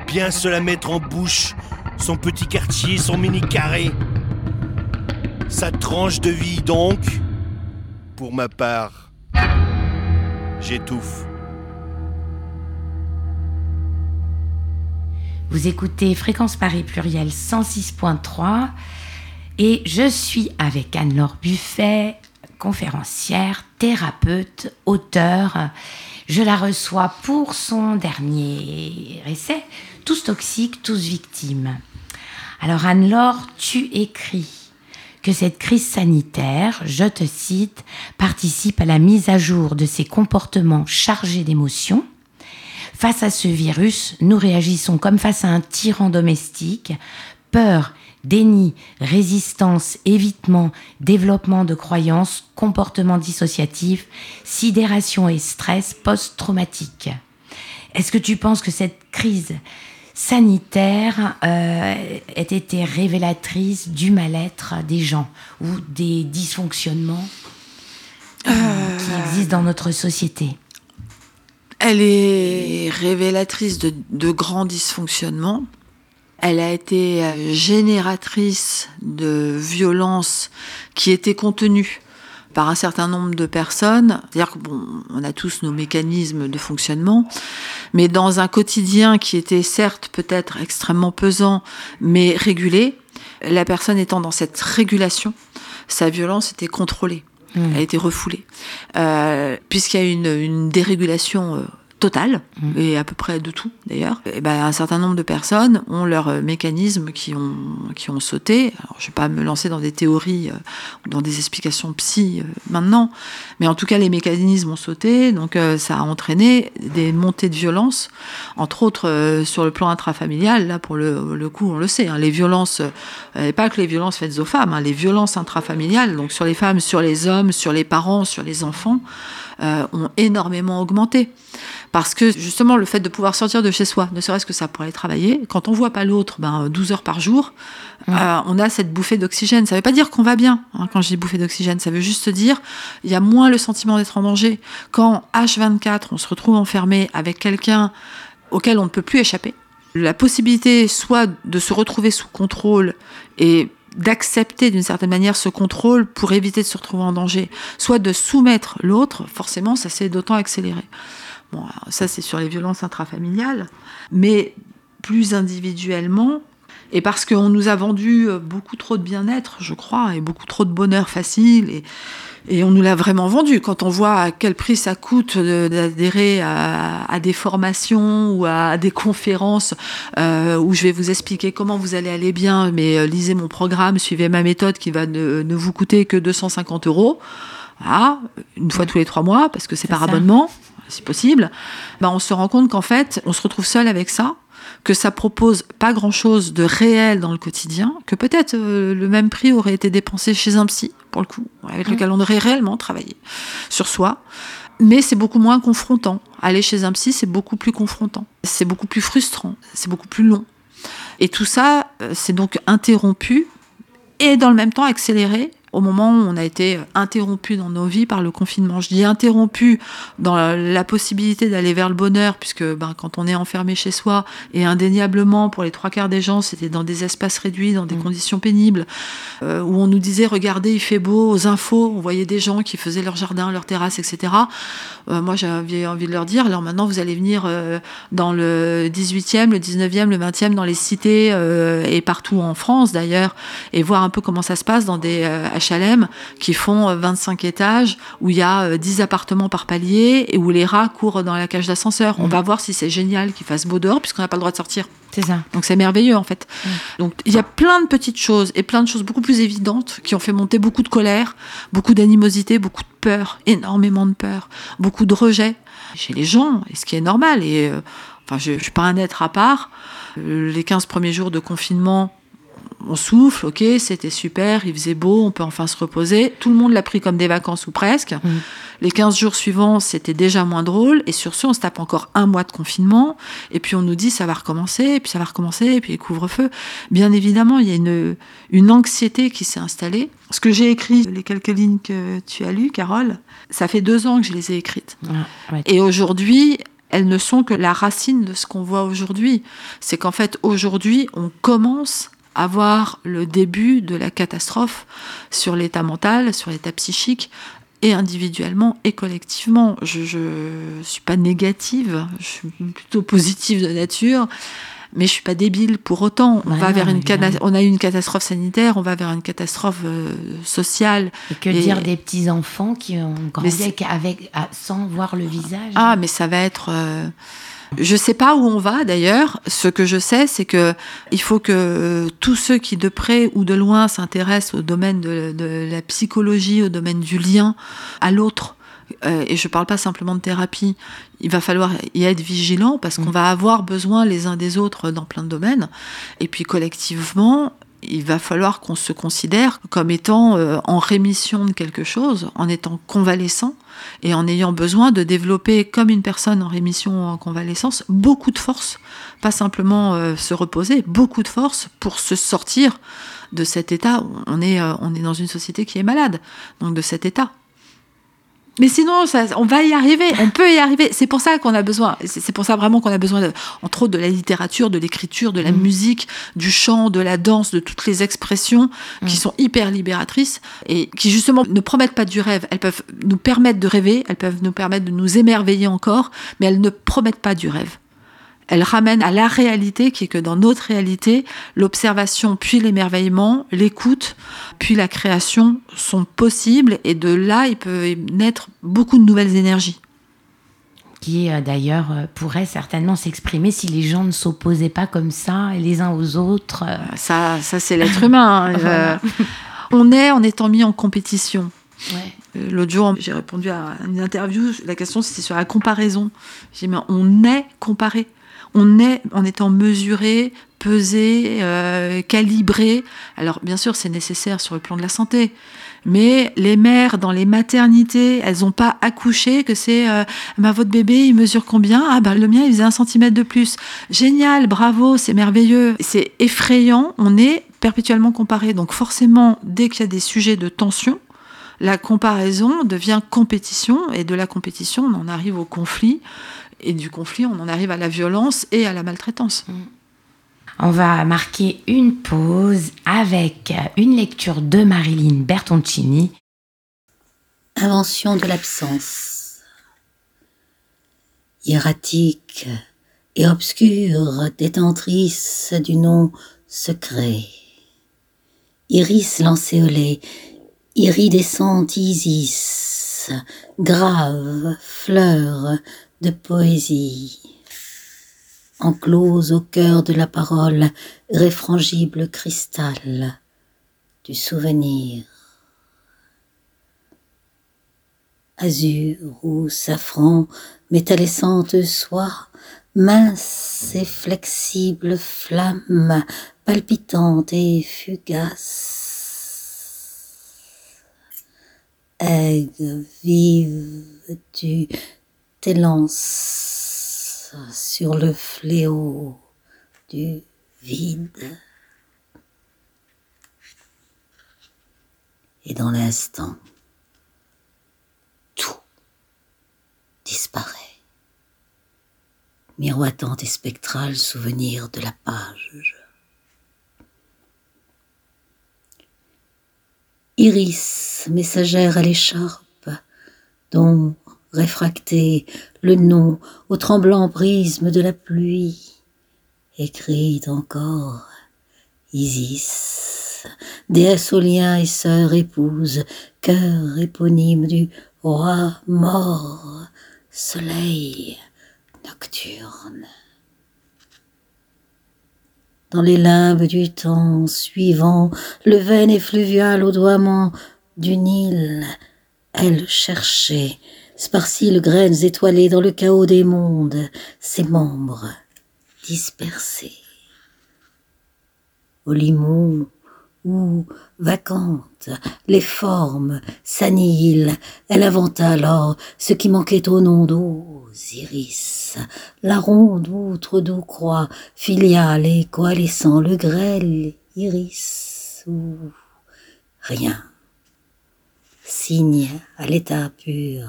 Bien se la mettre en bouche, son petit quartier, son mini carré. Sa tranche de vie donc, pour ma part, j'étouffe. Vous écoutez Fréquence Paris Pluriel 106.3 et je suis avec Anne-Laure Buffet, conférencière, thérapeute, auteure. Je la reçois pour son dernier essai, Tous toxiques, tous victimes. Alors Anne-Laure, tu écris que cette crise sanitaire, je te cite, participe à la mise à jour de ces comportements chargés d'émotions Face à ce virus, nous réagissons comme face à un tyran domestique. Peur, déni, résistance, évitement, développement de croyances, comportement dissociatif, sidération et stress post-traumatique. Est-ce que tu penses que cette crise sanitaire euh, ait été révélatrice du mal-être des gens ou des dysfonctionnements euh, qui existent dans notre société? Elle est révélatrice de, grands dysfonctionnements. Elle a été euh, génératrice de violences qui étaient contenues par un certain nombre de personnes. C'est-à-dire qu'on a tous nos mécanismes de fonctionnement, mais dans un quotidien qui était certes peut-être extrêmement pesant, mais régulé, la personne étant dans cette régulation, sa violence était contrôlée. Mmh. Elle a été refoulée. Euh, Puisqu'il y a une, une dérégulation euh, totale, mmh. et à peu près de tout d'ailleurs, et ben, un certain nombre de personnes ont leurs euh, mécanismes qui ont, qui ont sauté. Alors, je ne vais pas me lancer dans des théories euh, ou dans des explications psy euh, maintenant, mais en tout cas les mécanismes ont sauté, donc ça a entraîné des montées de violence, entre autres sur le plan intrafamilial, là pour le, le coup on le sait, hein, les violences, et pas que les violences faites aux femmes, hein, les violences intrafamiliales, donc sur les femmes, sur les hommes, sur les parents, sur les enfants, ont énormément augmenté. Parce que justement, le fait de pouvoir sortir de chez soi, ne serait-ce que ça pour aller travailler, quand on voit pas l'autre ben, 12 heures par jour, euh, on a cette bouffée d'oxygène. Ça veut pas dire qu'on va bien hein, quand je dis bouffée d'oxygène. Ça veut juste dire il y a moins le sentiment d'être en danger. Quand H24, on se retrouve enfermé avec quelqu'un auquel on ne peut plus échapper, la possibilité soit de se retrouver sous contrôle et d'accepter d'une certaine manière ce contrôle pour éviter de se retrouver en danger, soit de soumettre l'autre, forcément, ça s'est d'autant accéléré. Bon, ça c'est sur les violences intrafamiliales, mais plus individuellement, Et parce qu'on nous a vendu beaucoup trop de bien-être, je crois, et beaucoup trop de bonheur facile. Et, et on nous l'a vraiment vendu. Quand on voit à quel prix ça coûte d'adhérer à, des formations ou à des conférences euh, où je vais vous expliquer comment vous allez aller bien, mais euh, lisez mon programme, suivez ma méthode qui va ne, ne vous coûter que 250 euros. Ah, une fois tous les trois mois, parce que c'est par abonnement, si possible. Ben, on se rend compte qu'en fait, on se retrouve seul avec ça que ça propose pas grand-chose de réel dans le quotidien, que peut-être euh, le même prix aurait été dépensé chez un psy, pour le coup, avec lequel on aurait réellement travaillé sur soi. Mais c'est beaucoup moins confrontant. Aller chez un psy, c'est beaucoup plus confrontant. C'est beaucoup plus frustrant. C'est beaucoup plus long. Et tout ça, euh, c'est donc interrompu et dans le même temps accéléré au moment où on a été interrompu dans nos vies par le confinement. Je dis interrompu dans la, possibilité d'aller vers le bonheur, puisque ben, quand on est enfermé chez soi, et indéniablement pour les trois quarts des gens, c'était dans des espaces réduits, dans des mmh. conditions pénibles, euh, où on nous disait regardez, il fait beau, aux infos, on voyait des gens qui faisaient leur jardin, leur terrasse, etc. Euh, moi, j'avais envie de leur dire alors maintenant, vous allez venir euh, dans le 18e, le 19e, le 20e, dans les cités et partout en France d'ailleurs, et voir un peu comment ça se passe dans des Chalem qui font 25 euh, étages, où il y a 10 euh, appartements par palier et où les rats courent dans la cage d'ascenseur. On mm. va voir si c'est génial qu'il fasse beau dehors puisqu'on n'a pas le droit de sortir. C'est ça. Donc c'est merveilleux en fait. Mm. Donc il y a plein de petites choses et plein de choses beaucoup plus évidentes qui ont fait monter beaucoup de colère, beaucoup d'animosité, beaucoup de peur, énormément de peur, beaucoup de rejet chez les gens, et ce qui est normal. Et euh, enfin, je, ne suis pas un être à part. les 15 premiers jours de confinement, on souffle, ok, c'était super, il faisait beau, on peut enfin se reposer. Tout le monde l'a pris comme des vacances ou presque. Mm. Les 15 jours suivants, c'était déjà moins drôle. Et sur ce, on se tape encore un mois de confinement. Et puis on nous dit ça va recommencer, et puis ça va recommencer, et puis les couvre-feu. Bien évidemment, il y a une, une anxiété qui s'est installée. Ce que j'ai écrit, les quelques lignes que tu as lues, Carole, ça fait deux ans que je les ai écrites. Ah, et aujourd'hui, elles ne sont que la racine de ce qu'on voit aujourd'hui. C'est qu'en fait, aujourd'hui, on commence avoir le début de la catastrophe sur l'état mental, sur l'état psychique, et individuellement et collectivement. Je ne suis pas négative, je suis plutôt positive de nature, mais je suis pas débile pour autant. On, va vers une on a eu une catastrophe sanitaire, on va vers une catastrophe euh, sociale. Et que dire des petits-enfants qui ont grandi avec, sans voir le visage? Ah, mais ça va être... Euh, je ne sais pas où on va d'ailleurs. Ce que je sais, c'est que il faut que tous ceux qui de près ou de loin s'intéressent au domaine de, la psychologie, au domaine du lien à l'autre, euh, et je ne parle pas simplement de thérapie, il va falloir y être vigilant parce qu'on mm. va avoir besoin les uns des autres dans plein de domaines. Et puis collectivement, il va falloir qu'on se considère comme étant euh, en rémission de quelque chose, en étant convalescent et en ayant besoin de développer, comme une personne en rémission ou en convalescence, beaucoup de force, pas simplement euh, se reposer, beaucoup de force pour se sortir de cet état. On est, euh, on est dans une société qui est malade, donc de cet état. Mais sinon, ça, on va y arriver, on peut y arriver. C'est pour ça qu'on a besoin, c'est pour ça vraiment qu'on a besoin, de, entre autres, de la littérature, de l'écriture, de la mm. musique, du chant, de la danse, de toutes les expressions qui mm. sont hyper libératrices et qui justement ne promettent pas du rêve. Elles peuvent nous permettre de rêver, elles peuvent nous permettre de nous émerveiller encore, mais elles ne promettent pas du rêve elle ramène à la réalité qui est que dans notre réalité, l'observation puis l'émerveillement, l'écoute puis la création sont possibles et de là il peut naître beaucoup de nouvelles énergies qui euh, d'ailleurs euh, pourrait certainement s'exprimer si les gens ne s'opposaient pas comme ça les uns aux autres. Euh. Ça, ça c'est l'être humain. Hein. on est en étant mis en compétition. L'autre jour, j'ai répondu à une interview, la question c'était sur la comparaison. J'ai dit, mais on est comparé on est en étant mesuré, pesé, euh, calibré. Alors bien sûr, c'est nécessaire sur le plan de la santé. Mais les mères dans les maternités, elles n'ont pas accouché, que c'est euh, bah, votre bébé, il mesure combien? Ah ben le mien, il faisait un centimètre de plus. Génial, bravo, c'est merveilleux. C'est effrayant, on est perpétuellement comparé. Donc forcément, dès qu'il y a des sujets de tension, la comparaison devient compétition, et de la compétition, on en arrive au conflit et du conflit, on en arrive à la violence et à la maltraitance. Mm. On va marquer une pause avec une lecture de Marilyn Bertoncini. Invention de l'absence. Hiératique et obscure détentrice du nom secret. Iris lancéolée, iridescente Isis, grave fleur de poésie. Enclose au cœur de la parole, réfrangible cristal du souvenir. Azur ou safran, métallescente soie, mince et flexible flamme, palpitante et fugace. Aigle vive, tu t'élances sur le fléau du vide. Et dans l'instant, tout disparaît miroitant et spectral souvenir de la page. Iris, messagère à l'écharpe, dont, réfracté, le nom au tremblant prisme de la pluie, écrit encore Isis, déesse aux liens et sœur épouse, cœur éponyme du roi mort, soleil, nocturne. Dans les limbes du temps suivant le veine effluvial au doiement du Nil, elle cherchait, sparcile graines étoilées dans le chaos des mondes, ses membres dispersés. Au limon, où, vacante, les formes s'annihilent, elle inventa alors ce qui manquait au nom d'eau, iris, la ronde outre d'où croix, filiale et coalescent, le grêle iris, ou rien. Signe à l'état pur,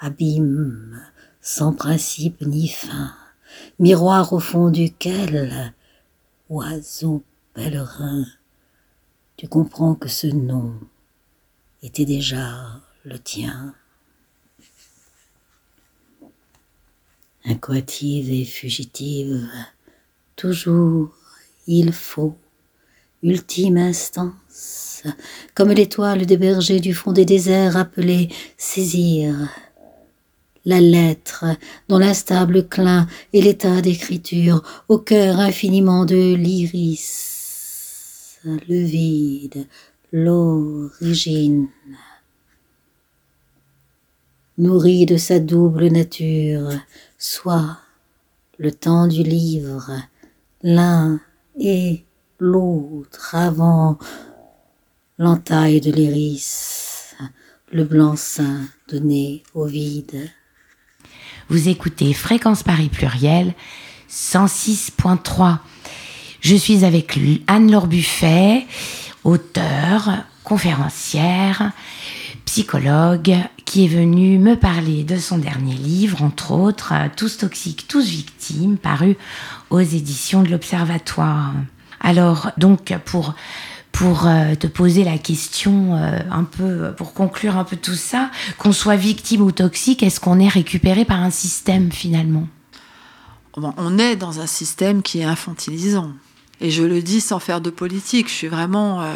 abîme, sans principe ni fin, miroir au fond duquel, oiseau pèlerin, tu comprends que ce nom était déjà le tien. Incoative et fugitive, toujours il faut, ultime instance, comme l'étoile des bergers du fond des déserts appelée saisir la lettre dont l'instable clin et l'état d'écriture au cœur infiniment de l'iris le vide, l'origine. Nourri de sa double nature, soit le temps du livre, l'un et l'autre avant l'entaille de l'iris, le blanc-seing donné au vide. Vous écoutez Fréquence Paris Pluriel 106.3 je suis avec Anne-Laure Buffet, auteure, conférencière, psychologue, qui est venue me parler de son dernier livre, entre autres, Tous toxiques, tous victimes, paru aux éditions de l'Observatoire. Alors, donc, pour pour euh, te poser la question euh, un peu, pour conclure un peu tout ça, qu'on soit victime ou toxique, est-ce qu'on est récupéré par un système finalement? On est dans un système qui est infantilisant. Et je le dis sans faire de politique. Je suis vraiment. Euh,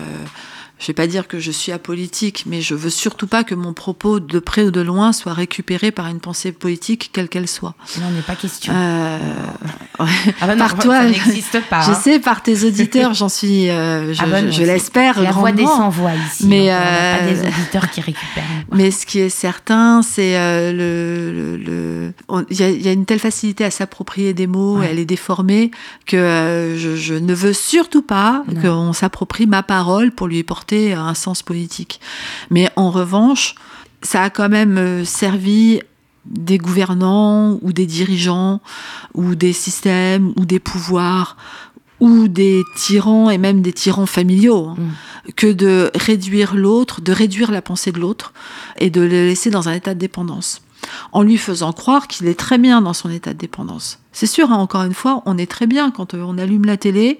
je vais pas dire que je suis apolitique, mais je veux surtout pas que mon propos, de près ou de loin, soit récupéré par une pensée politique, quelle qu'elle soit. Non, n'est pas question. Euh, ah bah par toi, ça n'existe pas. Je hein. sais, par tes auditeurs, j'en suis, euh, je, ah bah je l'espère. La voix des sans voix ici. Mais euh, pas des auditeurs qui récupèrent. Mais ce qui est certain, c'est euh, le, le, il y, y, a une telle facilité à s'approprier des mots, elle est déformée que euh, je, je, ne veux surtout pas qu'on s'approprie ma parole pour lui porter un sens politique. Mais en revanche, ça a quand même euh, servi des gouvernants ou des dirigeants ou des systèmes ou des pouvoirs ou des tyrans et même des tyrans familiaux hein, mm. que de réduire l'autre, de réduire la pensée de l'autre et de le laisser dans un état de dépendance en lui faisant croire qu'il est très bien dans son état de dépendance. C'est sûr, hein, encore une fois, on est très bien quand euh, on allume la télé,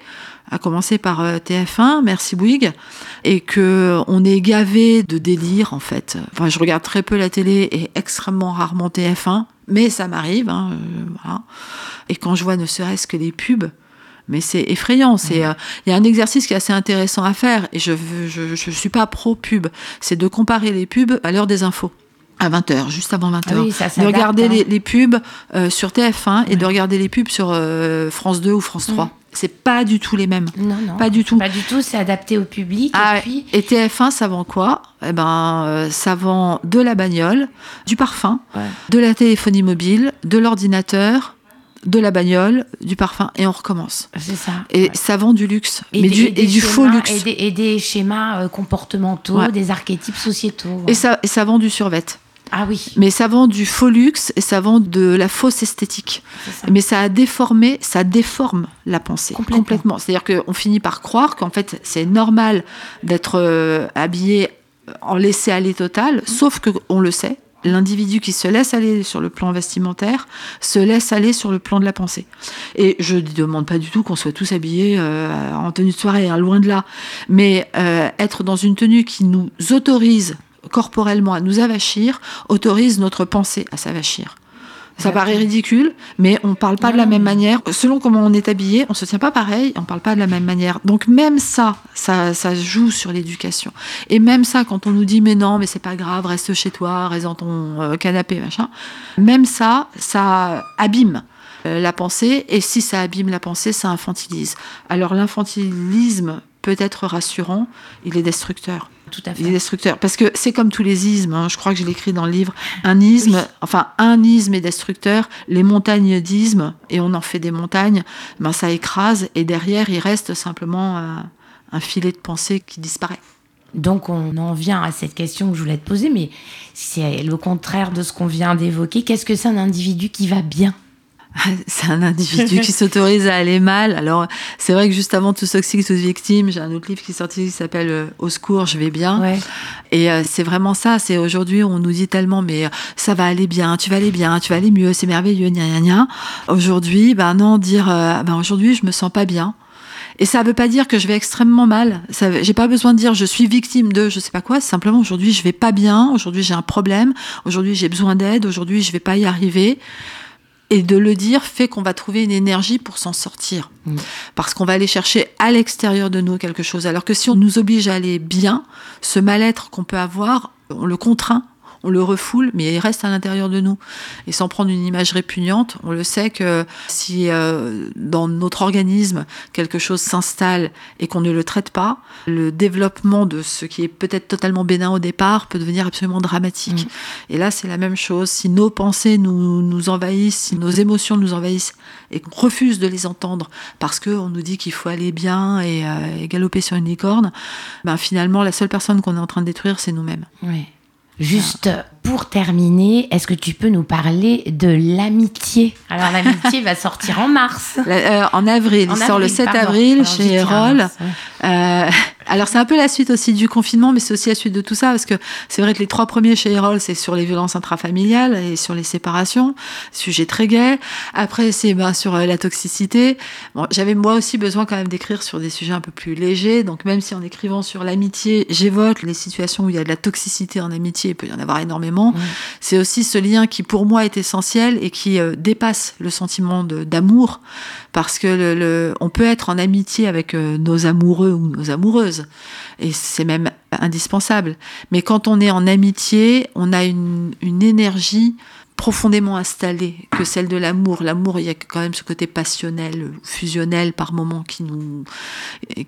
à commencer par euh, TF1, merci Bouygues, et que on est gavé de délire en fait. Enfin, je regarde très peu la télé et extrêmement rarement TF1, mais ça m'arrive. Hein, euh, Et quand je vois ne serait-ce que les pubs, mais c'est effrayant. C'est, il y a un exercice qui est assez intéressant à faire, et je ne je, je suis pas pro pub. C'est de comparer les pubs à l'heure des infos à 20h, juste avant 20h. Ah oui, ça de s'adapte, regarder hein. les, les pubs euh, sur TF1 et de regarder les pubs sur euh, France 2 ou France 3. C'est pas du tout les mêmes. Non, non. Pas du tout. Pas du tout, c'est adapté au public. Ah, et puis, et TF1, ça vend quoi? Eh ben, euh, ça vend de la bagnole, du parfum, Ouais. de la téléphonie mobile, de l'ordinateur, de la bagnole, du parfum, et on recommence. c'est ça. Et Ouais. ça vend du luxe, Et mais des- du, et des et du faux luxe. Et des, et des schémas euh, comportementaux, Ouais. des archétypes sociétaux. ouais. Et ça, et ça vend du survêt. Ah oui, Mais ça vend du faux luxe et ça vend de la fausse esthétique. ça. Mais ça a déformé, ça déforme la pensée Complètement. C'est-à-dire qu'on finit par croire qu'en fait c'est normal d'être euh, habillé en laisser aller total, sauf que on le sait. L'individu qui se laisse aller sur le plan vestimentaire se laisse aller sur le plan de la pensée. Et je ne demande pas du tout qu'on soit tous habillés euh, en tenue de soirée, hein, loin de là. Mais euh, être dans une tenue qui nous autorise corporellement à nous avachir, autorise notre pensée à s'avachir. Ça paraît ridicule, mais on parle pas de la même manière. Selon comment on est habillé, on se tient pas pareil, on parle pas de la même manière. Donc même ça, ça, ça joue sur l'éducation. Et même ça, quand on nous dit mais non, mais c'est pas grave, reste chez toi, reste dans ton euh, canapé, machin. Même ça, ça abîme euh, la pensée. Et si ça abîme la pensée, ça infantilise. Alors l'infantilisme peut être rassurant, il est destructeur. Tout à Il est fait. destructeur. Parce que c'est comme tous les ismes, hein, je crois que je l'écris dans le livre. Un isme, enfin, un isme est destructeur, les montagnes d'ismes, et on en fait des montagnes, ben, ça écrase, et derrière, il reste simplement euh, un filet de pensée qui disparaît. Donc on en vient à cette question que je voulais te poser, mais c'est le contraire de ce qu'on vient d'évoquer. Qu'est-ce que c'est un individu qui va bien? C'est un individu qui s'autorise à aller mal. Alors, c'est vrai que juste avant Tous toxiques, tous victimes, j'ai un autre livre qui est sorti qui s'appelle euh, Au secours, je vais bien. Ouais. Et euh, c'est vraiment ça. C'est aujourd'hui, on nous dit tellement, mais euh, ça va aller bien, tu vas aller bien, tu vas aller mieux, c'est merveilleux, gna gna gna. Aujourd'hui, ben non, dire, euh, ben aujourd'hui, je me sens pas bien. Et ça veut pas dire que je vais extrêmement mal. Ça, j'ai pas besoin de dire je suis victime de je sais pas quoi. Simplement aujourd'hui je vais pas bien. Aujourd'hui j'ai un problème. Aujourd'hui j'ai besoin d'aide. Aujourd'hui je vais pas y arriver. Et de le dire fait qu'on va trouver une énergie pour s'en sortir. Mm. Parce qu'on va aller chercher à l'extérieur de nous quelque chose. Alors que si on nous oblige à aller bien, ce mal-être qu'on peut avoir, on le contraint, on le refoule, mais il reste à l'intérieur de nous. Et sans prendre une image répugnante, on le sait que si euh, dans notre organisme quelque chose s'installe et qu'on ne le traite pas, le développement de ce qui est peut-être totalement bénin au départ peut devenir absolument dramatique. Et là, c'est la même chose. Si nos pensées nous, nous envahissent, si nos émotions nous envahissent et qu'on refuse de les entendre parce qu'on nous dit qu'il faut aller bien et, euh, et galoper sur une licorne, ben finalement, la seule personne qu'on est en train de détruire, c'est nous-mêmes. Ouais. Juste pour terminer, est-ce que tu peux nous parler de l'amitié? Alors l'amitié va sortir en mars. La- euh, en avril, En il sort le avril, 7 pardon. avril Alors, chez Erol. Euh, alors c'est un peu la suite aussi du confinement, mais c'est aussi la suite de tout ça, parce que c'est vrai que les trois premiers chez Erol, c'est sur les violences intrafamiliales et sur les séparations, sujet très gai. Après, c'est ben, sur euh, la toxicité. Bon, J'avais moi aussi besoin quand même d'écrire sur des sujets un peu plus légers, donc même si en écrivant sur l'amitié, j'évoque les situations où il y a de la toxicité en amitié, il peut y en avoir énormément, C'est aussi ce lien qui pour moi est essentiel et qui euh, dépasse le sentiment d'amour parce que le, le- on peut être en amitié avec euh, nos amoureux ou nos amoureuses et c'est même indispensable. Mais quand on est en amitié, on a une, une énergie profondément installée que celle de l'amour. L'amour, il y a quand même ce côté passionnel, fusionnel par moments qui nous,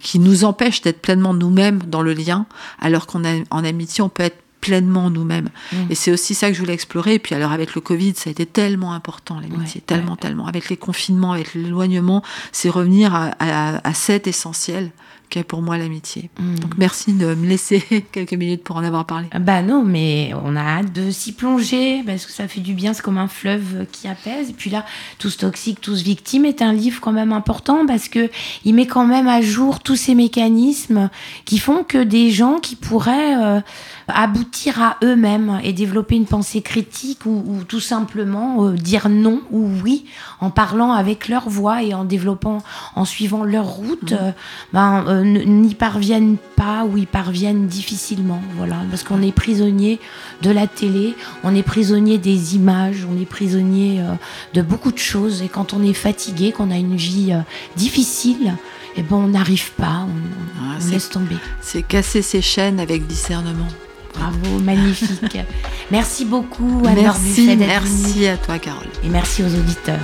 qui nous empêche d'être pleinement nous-mêmes dans le lien, alors qu'on a en amitié, on peut être pleinement nous-mêmes. Mm. Et c'est aussi ça que je voulais explorer. Et puis alors avec le Covid, ça a été tellement important, l'amitié, Ouais, tellement, ouais. tellement. Avec les confinements, avec l'éloignement, c'est revenir à, à, à cet essentiel qu'est pour moi l'amitié. Mm. Donc merci de me laisser quelques minutes pour en avoir parlé. Ah Bah non, mais on a hâte de s'y plonger parce que ça fait du bien, c'est comme un fleuve qui apaise. Et puis là, Tous toxiques, tous victimes est un livre quand même important parce que il met quand même à jour tous ces mécanismes qui font que des gens qui pourraient euh, aboutir à eux-mêmes et développer une pensée critique ou, ou tout simplement euh, dire non ou oui en parlant avec leur voix et en développant, en suivant leur route, euh, ben, euh, n'y parviennent pas ou y parviennent difficilement. Voilà, parce qu'on est prisonnier de la télé, on est prisonnier des images, on est prisonnier euh, de beaucoup de choses. Et quand on est fatigué, qu'on a une vie euh, difficile, eh ben, on n'arrive pas, on, Ah, on laisse tomber. C'est casser ses chaînes avec discernement. Bravo, magnifique. merci beaucoup, Anne-Laure Merci, merci à toi, Carole. Et merci aux auditeurs.